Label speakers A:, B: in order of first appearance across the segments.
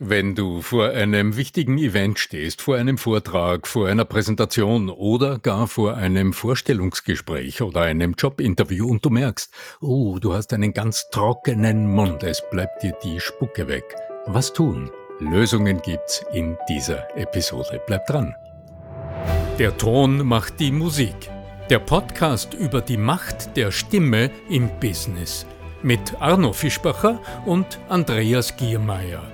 A: Wenn du vor einem wichtigen Event stehst, vor einem Vortrag, vor einer Präsentation oder gar vor einem Vorstellungsgespräch oder einem Jobinterview und du merkst, oh, du hast einen ganz trockenen Mund, es bleibt dir die Spucke weg. Was tun? Lösungen gibt's in dieser Episode. Bleib dran. Der Ton macht die Musik. Der Podcast über die Macht der Stimme im Business mit Arno Fischbacher und Andreas Giermeier.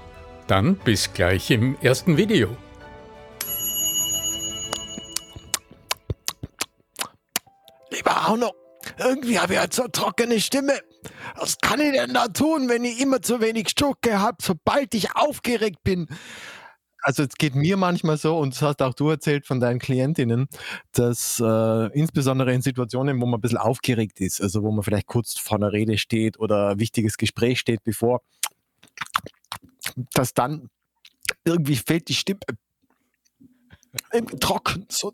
A: Dann bis gleich im ersten Video.
B: Lieber Arno, irgendwie habe ich halt so eine trockene Stimme. Was kann ich denn da tun, wenn ich immer zu wenig Stucke habe, sobald ich aufgeregt bin?
C: Also es geht mir manchmal so, und das hast auch du erzählt von deinen Klientinnen, dass äh, insbesondere in Situationen, wo man ein bisschen aufgeregt ist, also wo man vielleicht kurz vor einer Rede steht oder ein wichtiges Gespräch steht bevor, dass dann irgendwie fehlt die Stimme trocken. So,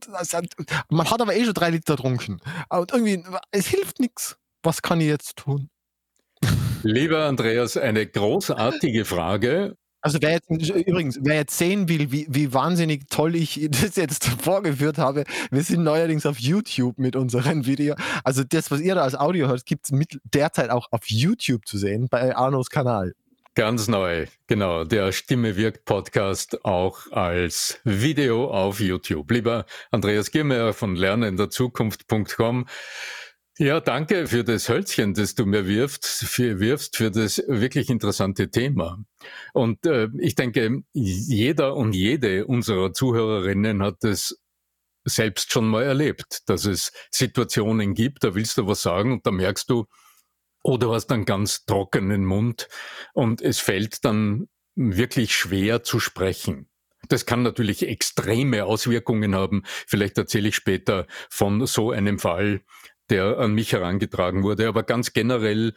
C: man hat aber eh schon drei Liter getrunken. Und irgendwie, es hilft nichts. Was kann ich jetzt tun?
A: Lieber Andreas, eine großartige Frage.
C: Also wer jetzt, übrigens, wer jetzt sehen will, wie, wie wahnsinnig toll ich das jetzt vorgeführt habe, wir sind neuerdings auf YouTube mit unserem Video. Also das, was ihr da als Audio hört, gibt es derzeit auch auf YouTube zu sehen, bei Arnos Kanal.
A: Ganz neu, genau. Der Stimme wirkt Podcast auch als Video auf YouTube. Lieber Andreas Giermeier von lernenderzukunft.com. Ja, danke für das Hölzchen, das du mir wirfst, für, wirfst, für das wirklich interessante Thema. Und äh, ich denke, jeder und jede unserer Zuhörerinnen hat es selbst schon mal erlebt, dass es Situationen gibt, da willst du was sagen und da merkst du, oder hast einen ganz trockenen Mund und es fällt dann wirklich schwer zu sprechen. Das kann natürlich extreme Auswirkungen haben. Vielleicht erzähle ich später von so einem Fall, der an mich herangetragen wurde. Aber ganz generell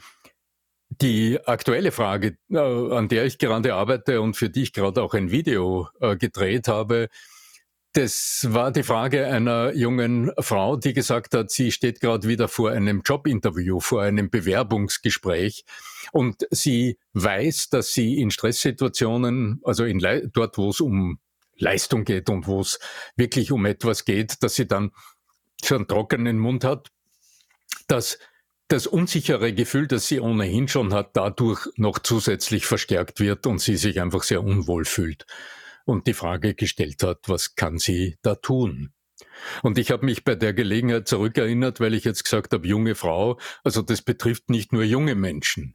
A: die aktuelle Frage, äh, an der ich gerade arbeite und für die ich gerade auch ein Video äh, gedreht habe, das war die Frage einer jungen Frau, die gesagt hat, sie steht gerade wieder vor einem Jobinterview, vor einem Bewerbungsgespräch. Und sie weiß, dass sie in Stresssituationen, also in dort, wo es um Leistung geht und wo es wirklich um etwas geht, dass sie dann einen trockenen Mund hat, dass das unsichere Gefühl, das sie ohnehin schon hat, dadurch noch zusätzlich verstärkt wird und sie sich einfach sehr unwohl fühlt und die Frage gestellt hat, was kann sie da tun? Und ich habe mich bei der Gelegenheit zurückerinnert, weil ich jetzt gesagt habe, junge Frau, also das betrifft nicht nur junge Menschen.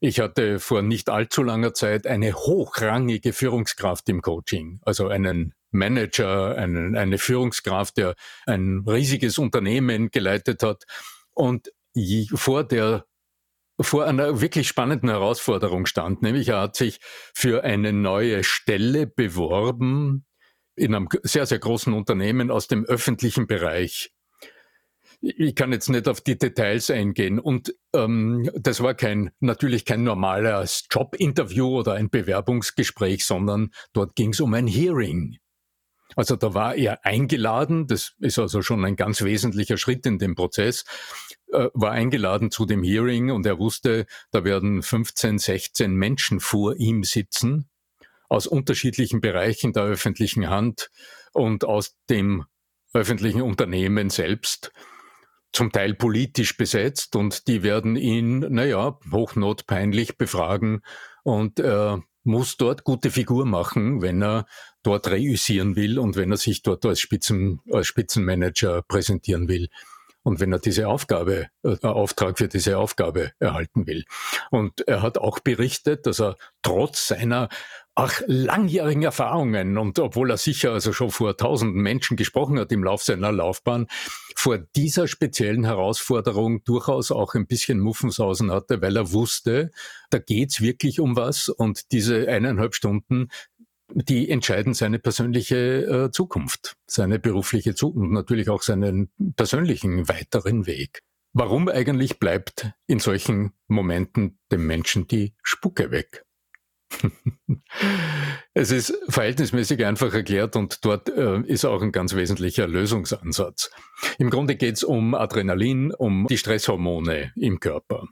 A: Ich hatte vor nicht allzu langer Zeit eine hochrangige Führungskraft im Coaching, also einen Manager, einen, eine Führungskraft, der ein riesiges Unternehmen geleitet hat. Und vor der vor einer wirklich spannenden Herausforderung stand, nämlich er hat sich für eine neue Stelle beworben in einem sehr, sehr großen Unternehmen aus dem öffentlichen Bereich. Ich kann jetzt nicht auf die Details eingehen. Und ähm, das war kein natürlich kein normales Jobinterview oder ein Bewerbungsgespräch, sondern dort ging es um ein Hearing. Also da war er eingeladen, das ist also schon ein ganz wesentlicher Schritt in dem Prozess, äh, war eingeladen zu dem Hearing und er wusste, da werden 15, 16 Menschen vor ihm sitzen, aus unterschiedlichen Bereichen der öffentlichen Hand und aus dem öffentlichen Unternehmen selbst, zum Teil politisch besetzt und die werden ihn, naja, hochnotpeinlich befragen und er muss dort gute Figur machen, wenn er dort reüssieren will und wenn er sich dort als, Spitzen, als Spitzenmanager präsentieren will und wenn er diese Aufgabe, äh, Auftrag für diese Aufgabe erhalten will. Und er hat auch berichtet, dass er trotz seiner ach, langjährigen Erfahrungen und obwohl er sicher also schon vor tausenden Menschen gesprochen hat im Lauf seiner Laufbahn, vor dieser speziellen Herausforderung durchaus auch ein bisschen Muffensausen hatte, weil er wusste, da geht's wirklich um was und diese eineinhalb Stunden die entscheiden seine persönliche äh, Zukunft, seine berufliche Zukunft und natürlich auch seinen persönlichen weiteren Weg. Warum eigentlich bleibt in solchen Momenten dem Menschen die Spucke weg? es ist verhältnismäßig einfach erklärt und dort äh, ist auch ein ganz wesentlicher Lösungsansatz. Im Grunde geht es um Adrenalin, um die Stresshormone im Körper.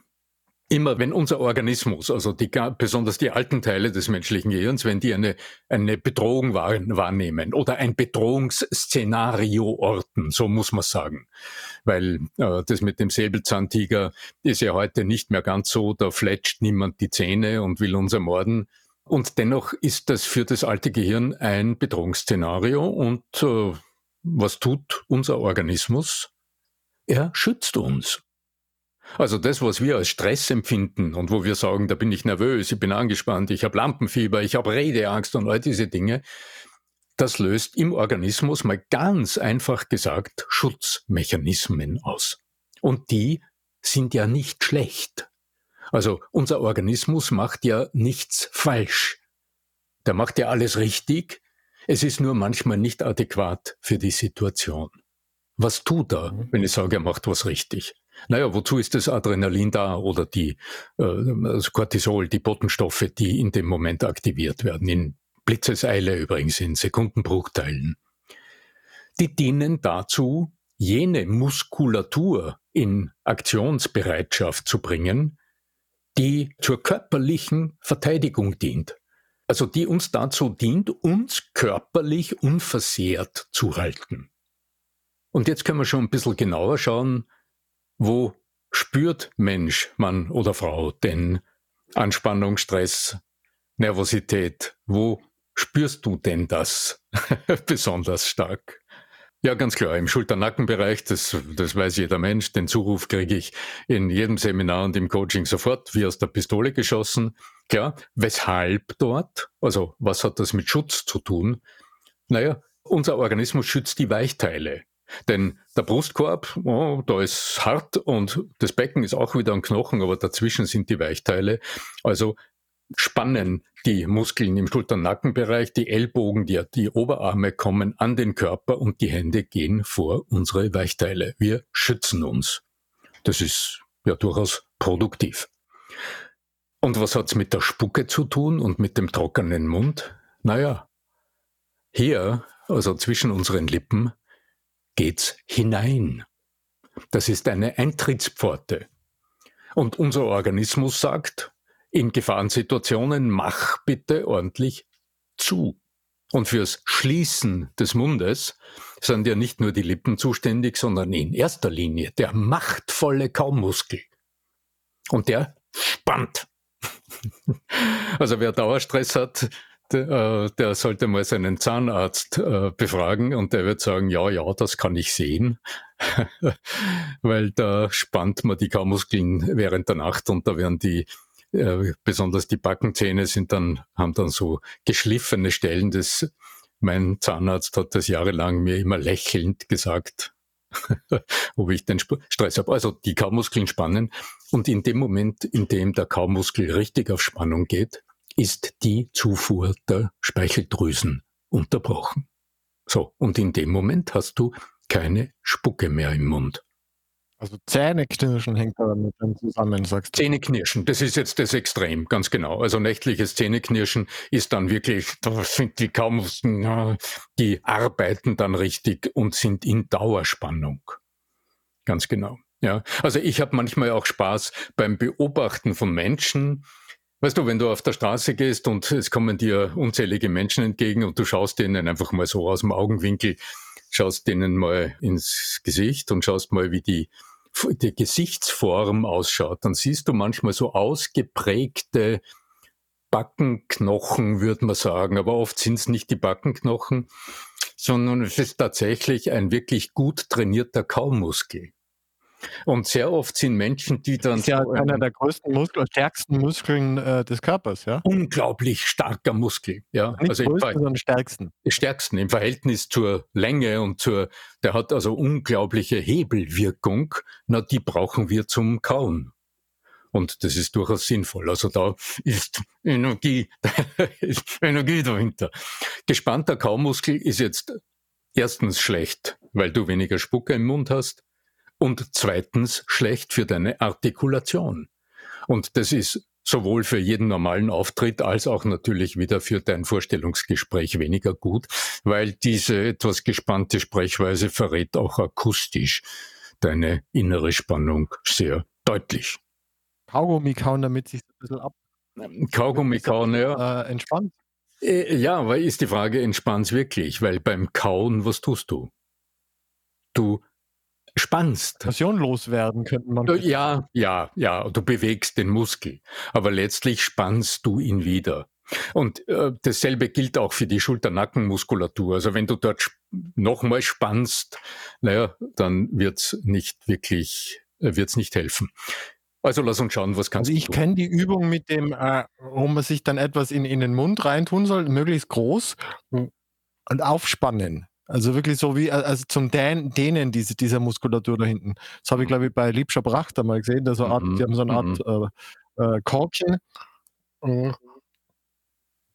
A: Immer wenn unser Organismus, also die, besonders die alten Teile des menschlichen Gehirns, wenn die eine, eine Bedrohung wahrnehmen oder ein Bedrohungsszenario orten, so muss man sagen. Weil äh, das mit dem Säbelzahntiger ist ja heute nicht mehr ganz so, da fletscht niemand die Zähne und will uns ermorden. Und dennoch ist das für das alte Gehirn ein Bedrohungsszenario und äh, was tut unser Organismus? Er schützt uns. Also das, was wir als Stress empfinden und wo wir sagen, da bin ich nervös, ich bin angespannt, ich habe Lampenfieber, ich habe Redeangst und all diese Dinge, das löst im Organismus mal ganz einfach gesagt Schutzmechanismen aus. Und die sind ja nicht schlecht. Also unser Organismus macht ja nichts falsch. Der macht ja alles richtig. Es ist nur manchmal nicht adäquat für die Situation. Was tut er, mhm. wenn ich sage, er macht was richtig? Naja, wozu ist das Adrenalin da oder die äh, also Cortisol, die Botenstoffe, die in dem Moment aktiviert werden, in Blitzeseile übrigens, in Sekundenbruchteilen. Die dienen dazu, jene Muskulatur in Aktionsbereitschaft zu bringen, die zur körperlichen Verteidigung dient. Also die uns dazu dient, uns körperlich unversehrt zu halten. Und jetzt können wir schon ein bisschen genauer schauen, wo spürt Mensch, Mann oder Frau denn Anspannung, Stress, Nervosität? Wo spürst du denn das besonders stark? Ja, ganz klar, im Schulter-Nackenbereich, das, das weiß jeder Mensch, den Zuruf kriege ich in jedem Seminar und im Coaching sofort, wie aus der Pistole geschossen. Klar, weshalb dort? Also, was hat das mit Schutz zu tun? Naja, unser Organismus schützt die Weichteile. Denn der Brustkorb, oh, da ist hart und das Becken ist auch wieder ein Knochen, aber dazwischen sind die Weichteile. Also spannen die Muskeln im Schulter-Nackenbereich, die Ellbogen, die, die Oberarme kommen an den Körper und die Hände gehen vor unsere Weichteile. Wir schützen uns. Das ist ja durchaus produktiv. Und was hat's mit der Spucke zu tun und mit dem trockenen Mund? Naja, hier, also zwischen unseren Lippen, geht's hinein. Das ist eine Eintrittspforte. Und unser Organismus sagt, in Gefahrensituationen mach bitte ordentlich zu. Und fürs Schließen des Mundes sind ja nicht nur die Lippen zuständig, sondern in erster Linie der machtvolle Kaummuskel. Und der spannt. also wer Dauerstress hat, der, der sollte mal seinen Zahnarzt äh, befragen und der wird sagen, ja, ja, das kann ich sehen, weil da spannt man die Kaumuskeln während der Nacht und da werden die äh, besonders die Backenzähne sind dann, haben dann so geschliffene Stellen. Das, mein Zahnarzt hat das jahrelang mir immer lächelnd gesagt, ob ich den Stress habe. Also die Kaumuskeln spannen. Und in dem Moment, in dem der Kaumuskel richtig auf Spannung geht, ist die Zufuhr der Speicheldrüsen unterbrochen. So, und in dem Moment hast du keine Spucke mehr im Mund.
C: Also Zähneknirschen hängt da damit dann zusammen, sagst
A: du? Zähneknirschen, das ist jetzt das Extrem, ganz genau. Also nächtliches Zähneknirschen ist dann wirklich, da sind die kaum, die arbeiten dann richtig und sind in Dauerspannung. Ganz genau. Ja, also ich habe manchmal auch Spaß beim Beobachten von Menschen, Weißt du, wenn du auf der Straße gehst und es kommen dir unzählige Menschen entgegen und du schaust denen einfach mal so aus dem Augenwinkel, schaust denen mal ins Gesicht und schaust mal, wie die, die Gesichtsform ausschaut, dann siehst du manchmal so ausgeprägte Backenknochen, würde man sagen. Aber oft sind es nicht die Backenknochen, sondern es ist tatsächlich ein wirklich gut trainierter Kaumuskel. Und sehr oft sind Menschen, die dann. Das
C: ist ja so einer der größten Muskeln, stärksten Muskeln äh, des Körpers, ja?
A: Unglaublich starker Muskel, ja.
C: Nicht also größten, sondern stärksten.
A: Stärksten im Verhältnis zur Länge und zur, der hat also unglaubliche Hebelwirkung. Na, die brauchen wir zum Kauen. Und das ist durchaus sinnvoll. Also da ist Energie, ist Energie dahinter. Gespannter Kaumuskel ist jetzt erstens schlecht, weil du weniger Spucke im Mund hast und zweitens schlecht für deine Artikulation. Und das ist sowohl für jeden normalen Auftritt als auch natürlich wieder für dein Vorstellungsgespräch weniger gut, weil diese etwas gespannte Sprechweise verrät auch akustisch deine innere Spannung sehr deutlich.
C: Kaugummi kauen, damit sich ein bisschen ab.
A: Kaugummi kauen, ja.
C: Äh, entspannt.
A: Äh, ja, aber ist die Frage, entspannt's wirklich? Weil beim Kauen, was tust du? Du spannst.
C: Passion loswerden könnte man.
A: Ja, ja, ja, du bewegst den Muskel, aber letztlich spannst du ihn wieder. Und äh, dasselbe gilt auch für die Schulternackenmuskulatur. Also wenn du dort nochmal spannst, naja, dann wird's nicht wirklich, äh, wird's nicht helfen. Also lass uns schauen, was kannst
C: also ich kenne die Übung mit dem, äh, wo man sich dann etwas in, in den Mund reintun soll, möglichst groß und aufspannen. Also wirklich so wie also zum Dehnen diese, dieser Muskulatur da hinten. Das habe ich, glaube ich, bei Liebscher Brachter mal gesehen. Da so Art, mhm. Die haben so eine Art mhm. äh, äh, Korkchen.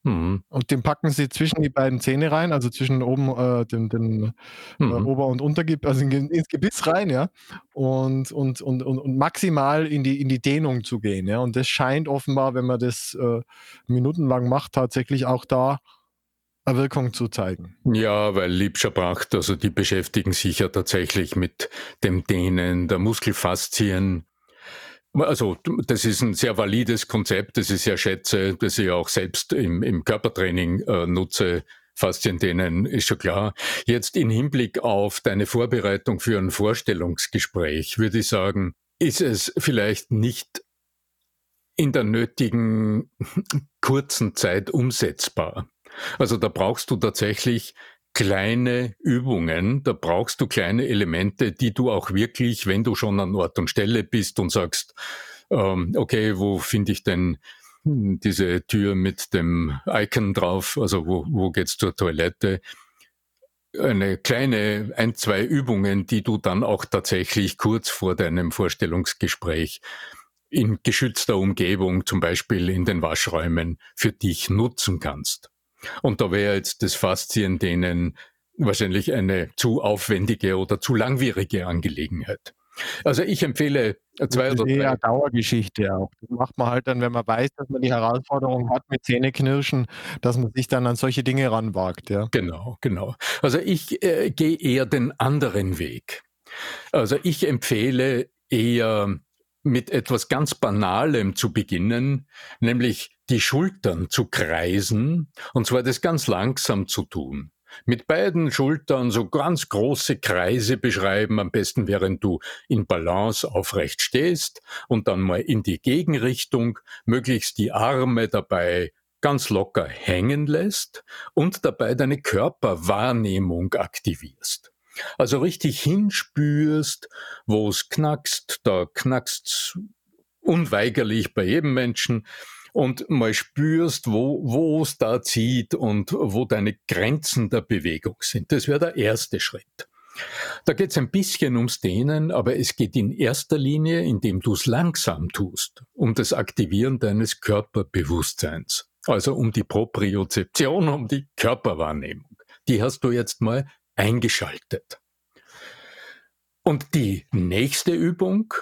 C: Mhm. Und den packen sie zwischen die beiden Zähne rein, also zwischen oben äh, dem, dem äh, mhm. äh, Ober- und Untergebiss, also ins Gebiss rein, ja. Und, und, und, und, und, maximal in die, in die Dehnung zu gehen, ja. Und das scheint offenbar, wenn man das äh, minutenlang macht, tatsächlich auch da Wirkung zu zeigen.
A: Ja, weil Liebscher Bracht, also die beschäftigen sich ja tatsächlich mit dem Dehnen der Muskelfaszien. Also das ist ein sehr valides Konzept, das ich sehr schätze, das ich auch selbst im, im Körpertraining äh, nutze. Fasziendehnen ist schon klar. Jetzt in Hinblick auf deine Vorbereitung für ein Vorstellungsgespräch würde ich sagen, ist es vielleicht nicht in der nötigen kurzen Zeit umsetzbar. Also da brauchst du tatsächlich kleine Übungen, da brauchst du kleine Elemente, die du auch wirklich, wenn du schon an Ort und Stelle bist und sagst, ähm, okay, wo finde ich denn diese Tür mit dem Icon drauf, also wo, wo geht's zur Toilette? Eine kleine, ein, zwei Übungen, die du dann auch tatsächlich kurz vor deinem Vorstellungsgespräch in geschützter Umgebung, zum Beispiel in den Waschräumen, für dich nutzen kannst. Und da wäre jetzt das Faszien denen wahrscheinlich eine zu aufwendige oder zu langwierige Angelegenheit. Also ich empfehle zwei oder drei.
C: Ja, Dauergeschichte auch. Das macht man halt dann, wenn man weiß, dass man die Herausforderung hat mit Zähneknirschen, dass man sich dann an solche Dinge ranwagt. Ja.
A: Genau, genau. Also ich äh, gehe eher den anderen Weg. Also ich empfehle eher mit etwas ganz Banalem zu beginnen, nämlich die Schultern zu kreisen, und zwar das ganz langsam zu tun. Mit beiden Schultern so ganz große Kreise beschreiben, am besten während du in Balance aufrecht stehst und dann mal in die Gegenrichtung, möglichst die Arme dabei ganz locker hängen lässt und dabei deine Körperwahrnehmung aktivierst. Also richtig hinspürst, wo es knackst, da knackst unweigerlich bei jedem Menschen und mal spürst, wo, es da zieht und wo deine Grenzen der Bewegung sind. Das wäre der erste Schritt. Da geht es ein bisschen ums Dehnen, aber es geht in erster Linie, indem du es langsam tust, um das Aktivieren deines Körperbewusstseins. Also um die Propriozeption, um die Körperwahrnehmung. Die hast du jetzt mal eingeschaltet. Und die nächste Übung,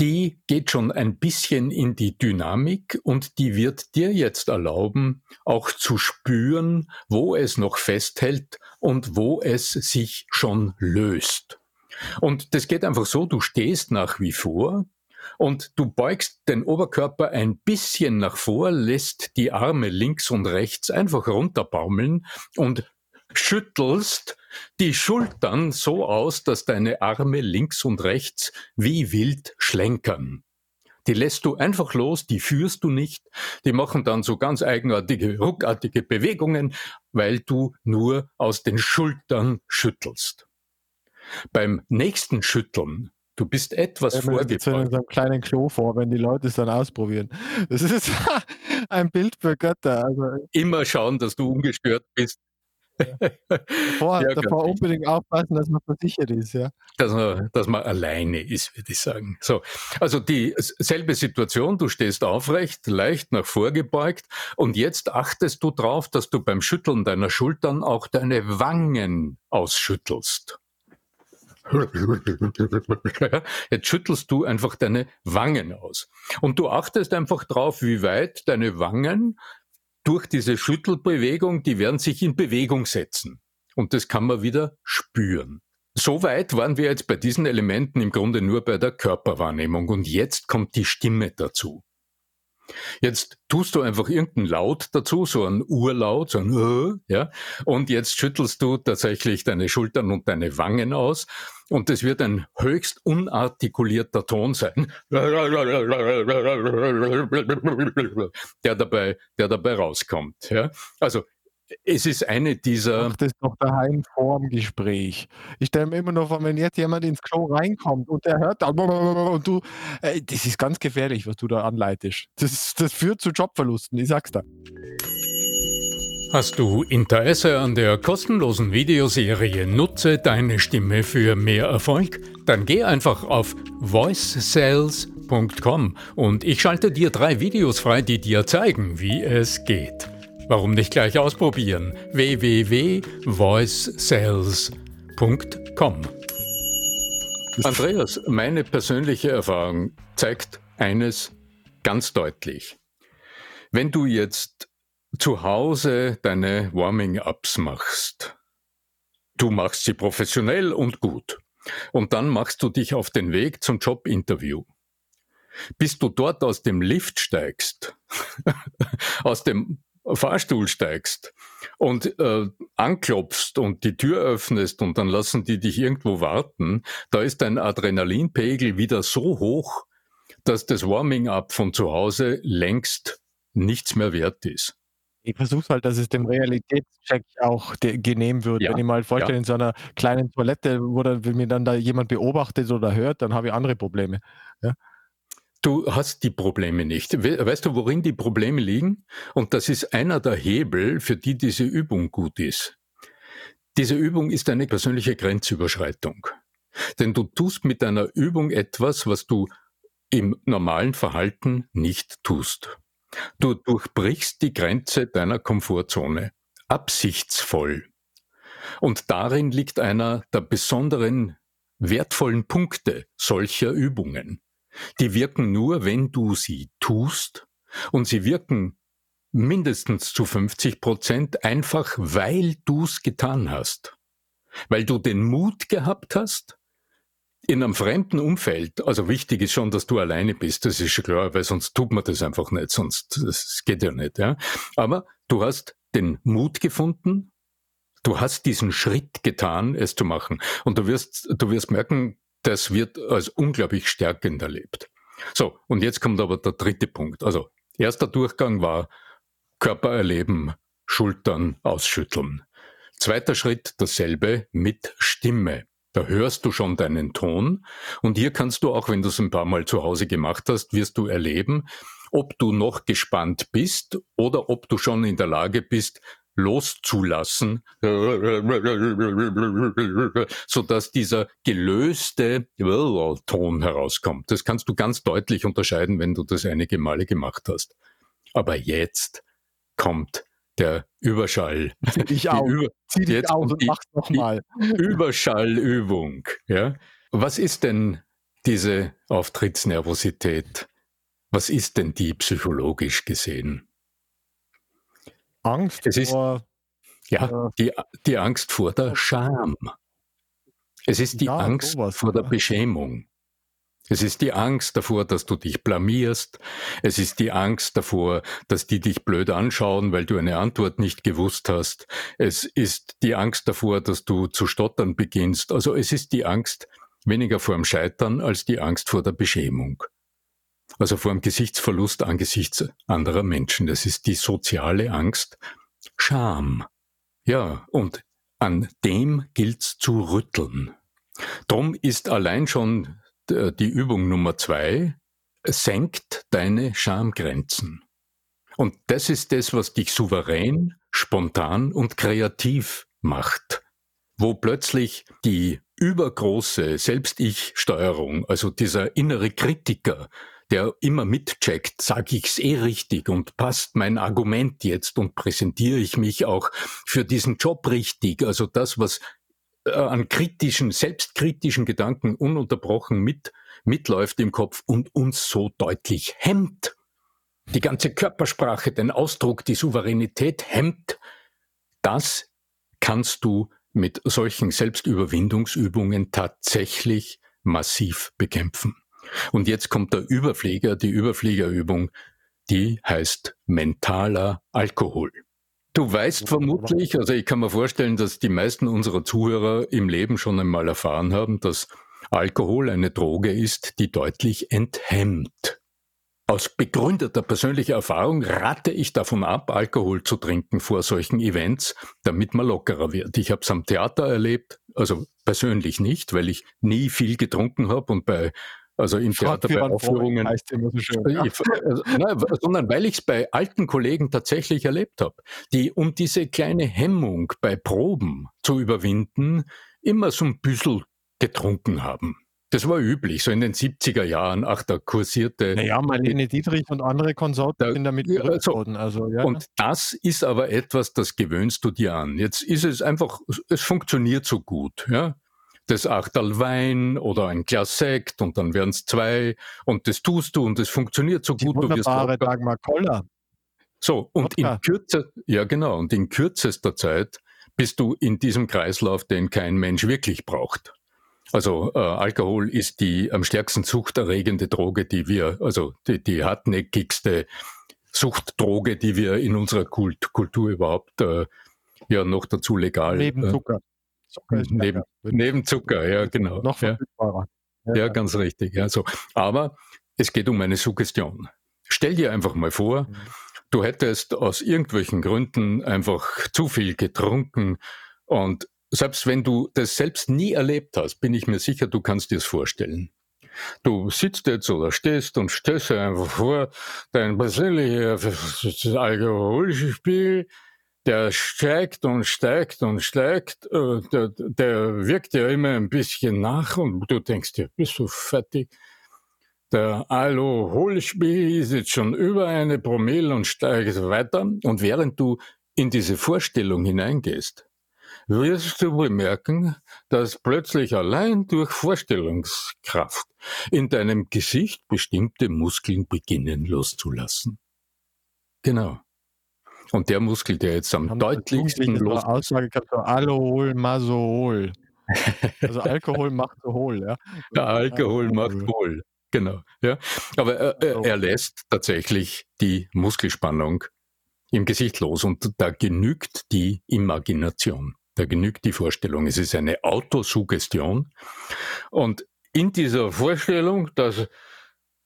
A: die geht schon ein bisschen in die Dynamik und die wird dir jetzt erlauben, auch zu spüren, wo es noch festhält und wo es sich schon löst. Und das geht einfach so, du stehst nach wie vor und du beugst den Oberkörper ein bisschen nach vor, lässt die Arme links und rechts einfach runterbaumeln und schüttelst die Schultern so aus, dass deine Arme links und rechts wie wild schlenkern. Die lässt du einfach los, die führst du nicht, die machen dann so ganz eigenartige, ruckartige Bewegungen, weil du nur aus den Schultern schüttelst. Beim nächsten Schütteln Du bist etwas ja, vorgefahren.
C: in so einem kleinen Klo vor, wenn die Leute es dann ausprobieren. Das ist ein Bild für Götter. Also
A: Immer schauen, dass du ungestört bist.
C: Davor, ja, davor unbedingt aufpassen, dass man versichert ist, ja.
A: Dass man, dass man alleine ist, würde ich sagen. So, also dieselbe Situation, du stehst aufrecht, leicht nach vorgebeugt und jetzt achtest du darauf, dass du beim Schütteln deiner Schultern auch deine Wangen ausschüttelst. Jetzt schüttelst du einfach deine Wangen aus. Und du achtest einfach drauf, wie weit deine Wangen durch diese Schüttelbewegung, die werden sich in Bewegung setzen. Und das kann man wieder spüren. Soweit waren wir jetzt bei diesen Elementen im Grunde nur bei der Körperwahrnehmung. Und jetzt kommt die Stimme dazu. Jetzt tust du einfach irgendeinen Laut dazu, so einen Urlaut, so ein uh, ja, und jetzt schüttelst du tatsächlich deine Schultern und deine Wangen aus und es wird ein höchst unartikulierter Ton sein, der dabei, der dabei rauskommt. Ja. Also es ist eine dieser.
C: Mach das doch daheim vorm Gespräch. Ich stelle mir immer noch vor, wenn jetzt jemand ins Klo reinkommt und der hört dann und du, äh, das ist ganz gefährlich, was du da anleitest. Das, das führt zu Jobverlusten, ich sag's da.
A: Hast du Interesse an der kostenlosen Videoserie Nutze deine Stimme für mehr Erfolg? Dann geh einfach auf voicesales.com und ich schalte dir drei Videos frei, die dir zeigen, wie es geht. Warum nicht gleich ausprobieren? www.voicesales.com Andreas, meine persönliche Erfahrung zeigt eines ganz deutlich. Wenn du jetzt zu Hause deine Warming-ups machst, du machst sie professionell und gut, und dann machst du dich auf den Weg zum Jobinterview. Bis du dort aus dem Lift steigst, aus dem Fahrstuhl steigst und äh, anklopfst und die Tür öffnest und dann lassen die dich irgendwo warten, da ist dein Adrenalinpegel wieder so hoch, dass das Warming-up von zu Hause längst nichts mehr wert ist.
C: Ich versuche halt, dass es dem Realitätscheck auch genehm wird. Ja, Wenn ich mal vorstelle, ja. in so einer kleinen Toilette, wo dann, wenn mir dann da jemand beobachtet oder hört, dann habe ich andere Probleme. Ja?
A: Du hast die Probleme nicht. Weißt du, worin die Probleme liegen? Und das ist einer der Hebel, für die diese Übung gut ist. Diese Übung ist eine persönliche Grenzüberschreitung. Denn du tust mit deiner Übung etwas, was du im normalen Verhalten nicht tust. Du durchbrichst die Grenze deiner Komfortzone. Absichtsvoll. Und darin liegt einer der besonderen wertvollen Punkte solcher Übungen. Die wirken nur, wenn du sie tust und sie wirken mindestens zu 50 Prozent einfach, weil du es getan hast. Weil du den Mut gehabt hast, in einem fremden Umfeld, also wichtig ist schon, dass du alleine bist, das ist schon klar, weil sonst tut man das einfach nicht, sonst das geht ja nicht. Ja? Aber du hast den Mut gefunden, du hast diesen Schritt getan, es zu machen. Und du wirst, du wirst merken, das wird als unglaublich stärkend erlebt. So, und jetzt kommt aber der dritte Punkt. Also, erster Durchgang war Körper erleben, Schultern ausschütteln. Zweiter Schritt dasselbe mit Stimme. Da hörst du schon deinen Ton und hier kannst du auch, wenn du es ein paar Mal zu Hause gemacht hast, wirst du erleben, ob du noch gespannt bist oder ob du schon in der Lage bist, loszulassen, so dass dieser gelöste Ton herauskommt. Das kannst du ganz deutlich unterscheiden, wenn du das einige Male gemacht hast. Aber jetzt kommt der Überschall.
C: Zieh dich auf. Über Zieh dich aus und mach's nochmal.
A: Überschallübung. Ja? Was ist denn diese Auftrittsnervosität? Was ist denn die psychologisch gesehen?
C: Angst
A: es ist, vor. Ja, äh, die, die Angst vor der Scham. Es ist die ja, Angst sowas, vor der Beschämung. Es ist die Angst davor, dass du dich blamierst. Es ist die Angst davor, dass die dich blöd anschauen, weil du eine Antwort nicht gewusst hast. Es ist die Angst davor, dass du zu stottern beginnst. Also es ist die Angst weniger vor dem Scheitern als die Angst vor der Beschämung. Also vor dem Gesichtsverlust angesichts anderer Menschen. Das ist die soziale Angst. Scham. Ja, und an dem gilt's zu rütteln. Drum ist allein schon die Übung Nummer zwei, senkt deine Schamgrenzen. Und das ist das, was dich souverän, spontan und kreativ macht, wo plötzlich die übergroße Selbst-Ich-Steuerung, also dieser innere Kritiker, der immer mitcheckt, sage ich's eh richtig und passt mein Argument jetzt und präsentiere ich mich auch für diesen Job richtig, also das, was äh, an kritischen, selbstkritischen Gedanken ununterbrochen mit, mitläuft im Kopf und uns so deutlich hemmt. Die ganze Körpersprache, den Ausdruck, die Souveränität hemmt. Das kannst du mit solchen Selbstüberwindungsübungen tatsächlich massiv bekämpfen. Und jetzt kommt der Überflieger, die Überfliegerübung, die heißt mentaler Alkohol. Du weißt vermutlich, also ich kann mir vorstellen, dass die meisten unserer Zuhörer im Leben schon einmal erfahren haben, dass Alkohol eine Droge ist, die deutlich enthemmt. Aus begründeter persönlicher Erfahrung rate ich davon ab, Alkohol zu trinken vor solchen Events, damit man lockerer wird. Ich habe es am Theater erlebt, also persönlich nicht, weil ich nie viel getrunken habe und bei also im Theater bei Aufführungen, so schön, ja. also, nein, sondern weil ich es bei alten Kollegen tatsächlich erlebt habe, die um diese kleine Hemmung bei Proben zu überwinden, immer so ein bisschen getrunken haben. Das war üblich, so in den 70er Jahren. Ach, da kursierte.
C: Naja, Marlene Dietrich und andere Konsorten da, sind damit gerückt so, worden. Also, ja.
A: Und das ist aber etwas, das gewöhnst du dir an. Jetzt ist es einfach, es funktioniert so gut. Ja? Das Achterl Wein oder ein Glas Sekt und dann werden es zwei und das tust du und es funktioniert so
C: Die
A: gut.
C: Du wirst Dagmar Koller.
A: So, und in Kürze, ja genau, und in kürzester Zeit bist du in diesem Kreislauf, den kein Mensch wirklich braucht. Also äh, Alkohol ist die am stärksten suchterregende Droge, die wir, also die, die hartnäckigste Suchtdroge, die wir in unserer Kult, Kultur überhaupt äh, ja noch dazu legal.
C: Neben äh, Zucker.
A: Zucker neben, neben Zucker, ja genau.
C: Noch verfügbarer.
A: Ja, ja, ganz richtig. Ja, so. Aber es geht um eine Suggestion. Stell dir einfach mal vor, mhm. du hättest aus irgendwelchen Gründen einfach zu viel getrunken und selbst wenn du das selbst nie erlebt hast, bin ich mir sicher, du kannst dir es vorstellen. Du sitzt jetzt oder stehst und stellst dir einfach vor, dein persönlicher Alkoholspiel, der steigt und steigt und steigt, äh, der, der wirkt ja immer ein bisschen nach und du denkst dir, bist du fertig? Der Alkoholspiegel ist jetzt schon über eine Promille und steigt weiter. Und während du in diese Vorstellung hineingehst, wirst du bemerken, dass plötzlich allein durch Vorstellungskraft in deinem Gesicht bestimmte Muskeln beginnen loszulassen. Genau. Und der Muskel, der jetzt am deutlichsten
C: los... Aussage gehabt, so Alkohol, Masol. Also Alkohol macht so hohl, ja.
A: Der Alkohol macht hohl, genau. Ja. Aber er, er lässt tatsächlich die Muskelspannung im Gesicht los und da genügt die Imagination. Da genügt die Vorstellung. Es ist eine Autosuggestion. Und in dieser Vorstellung, dass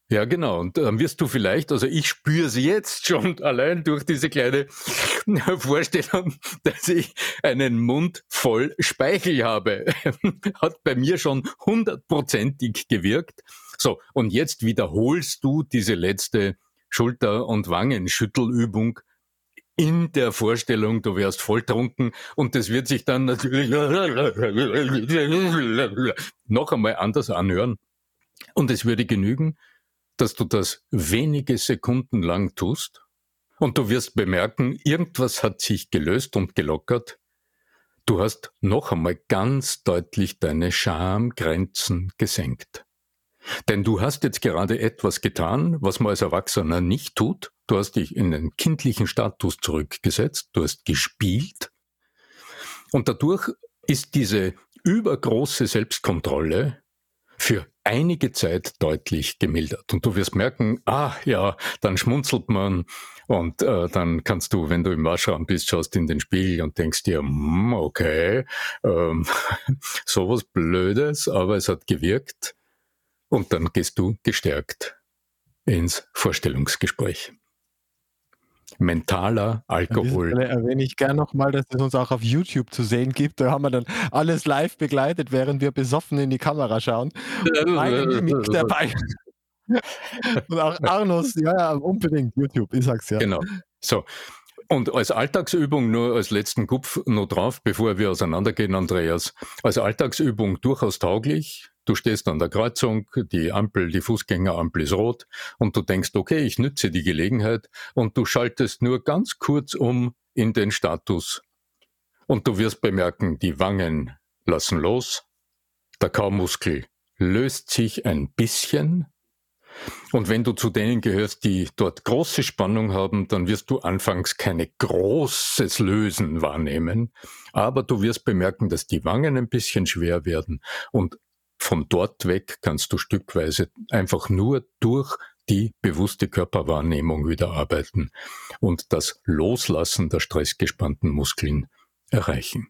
A: ja, genau. Und dann wirst du vielleicht, also ich spüre es jetzt schon allein durch diese kleine Vorstellung, dass ich einen Mund voll Speichel habe. Hat bei mir schon hundertprozentig gewirkt. So, und jetzt wiederholst du diese letzte Schulter- und Wangenschüttelübung in der Vorstellung, du wärst volltrunken und das wird sich dann natürlich noch einmal anders anhören. Und es würde genügen, dass du das wenige Sekunden lang tust und du wirst bemerken, irgendwas hat sich gelöst und gelockert. Du hast noch einmal ganz deutlich deine Schamgrenzen gesenkt. Denn du hast jetzt gerade etwas getan, was man als Erwachsener nicht tut. Du hast dich in den kindlichen Status zurückgesetzt, du hast gespielt. Und dadurch ist diese übergroße Selbstkontrolle für einige Zeit deutlich gemildert. Und du wirst merken, ah ja, dann schmunzelt man und äh, dann kannst du, wenn du im Waschraum bist, schaust in den Spiegel und denkst dir, hm, okay, ähm, sowas Blödes, aber es hat gewirkt. Und dann gehst du gestärkt ins Vorstellungsgespräch. Mentaler Alkohol.
C: An erwähne ich gerne nochmal, dass es uns auch auf YouTube zu sehen gibt. Da haben wir dann alles live begleitet, während wir besoffen in die Kamera schauen. Und Mimik dabei. Und auch Arnos, ja, ja, unbedingt YouTube, ich sag's ja.
A: Genau. So. Und als Alltagsübung nur als letzten Kupf noch drauf, bevor wir auseinandergehen, Andreas. Als Alltagsübung durchaus tauglich. Du stehst an der Kreuzung, die Ampel, die Fußgängerampel ist rot und du denkst, okay, ich nütze die Gelegenheit und du schaltest nur ganz kurz um in den Status. Und du wirst bemerken, die Wangen lassen los, der Kaumuskel löst sich ein bisschen, und wenn du zu denen gehörst, die dort große Spannung haben, dann wirst du anfangs keine großes Lösen wahrnehmen, aber du wirst bemerken, dass die Wangen ein bisschen schwer werden und von dort weg kannst du stückweise einfach nur durch die bewusste Körperwahrnehmung wieder arbeiten und das Loslassen der stressgespannten Muskeln erreichen.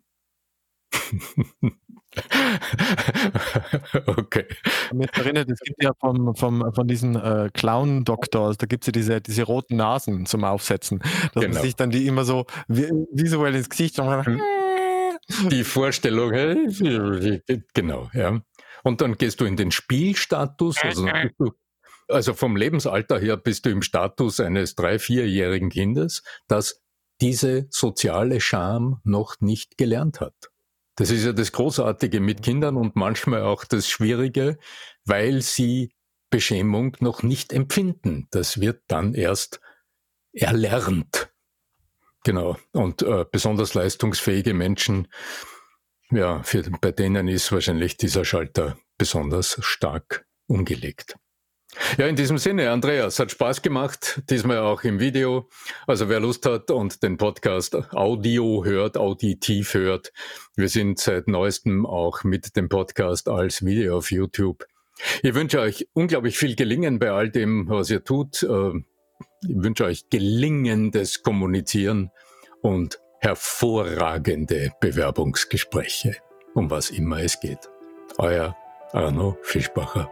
C: okay. Mich erinnert, es gibt ja vom, vom, von diesen äh, Clown-Doktor, da gibt es ja diese, diese roten Nasen zum Aufsetzen, dass genau. man sich dann die immer so visuell ins Gesicht
A: hm. die Vorstellung, genau, ja. Und dann gehst du in den Spielstatus, also, du, also vom Lebensalter her bist du im Status eines drei-, vierjährigen Kindes, das diese soziale Scham noch nicht gelernt hat. Das ist ja das Großartige mit Kindern und manchmal auch das Schwierige, weil sie Beschämung noch nicht empfinden. Das wird dann erst erlernt. Genau. Und äh, besonders leistungsfähige Menschen, ja, für, bei denen ist wahrscheinlich dieser Schalter besonders stark umgelegt. Ja, in diesem Sinne, Andreas, hat Spaß gemacht, diesmal auch im Video. Also wer Lust hat und den Podcast Audio hört, auditiv hört, wir sind seit neuestem auch mit dem Podcast als Video auf YouTube. Ich wünsche euch unglaublich viel Gelingen bei all dem, was ihr tut. Äh, ich wünsche euch gelingendes Kommunizieren und hervorragende Bewerbungsgespräche, um was immer es geht. Euer Arno Fischbacher.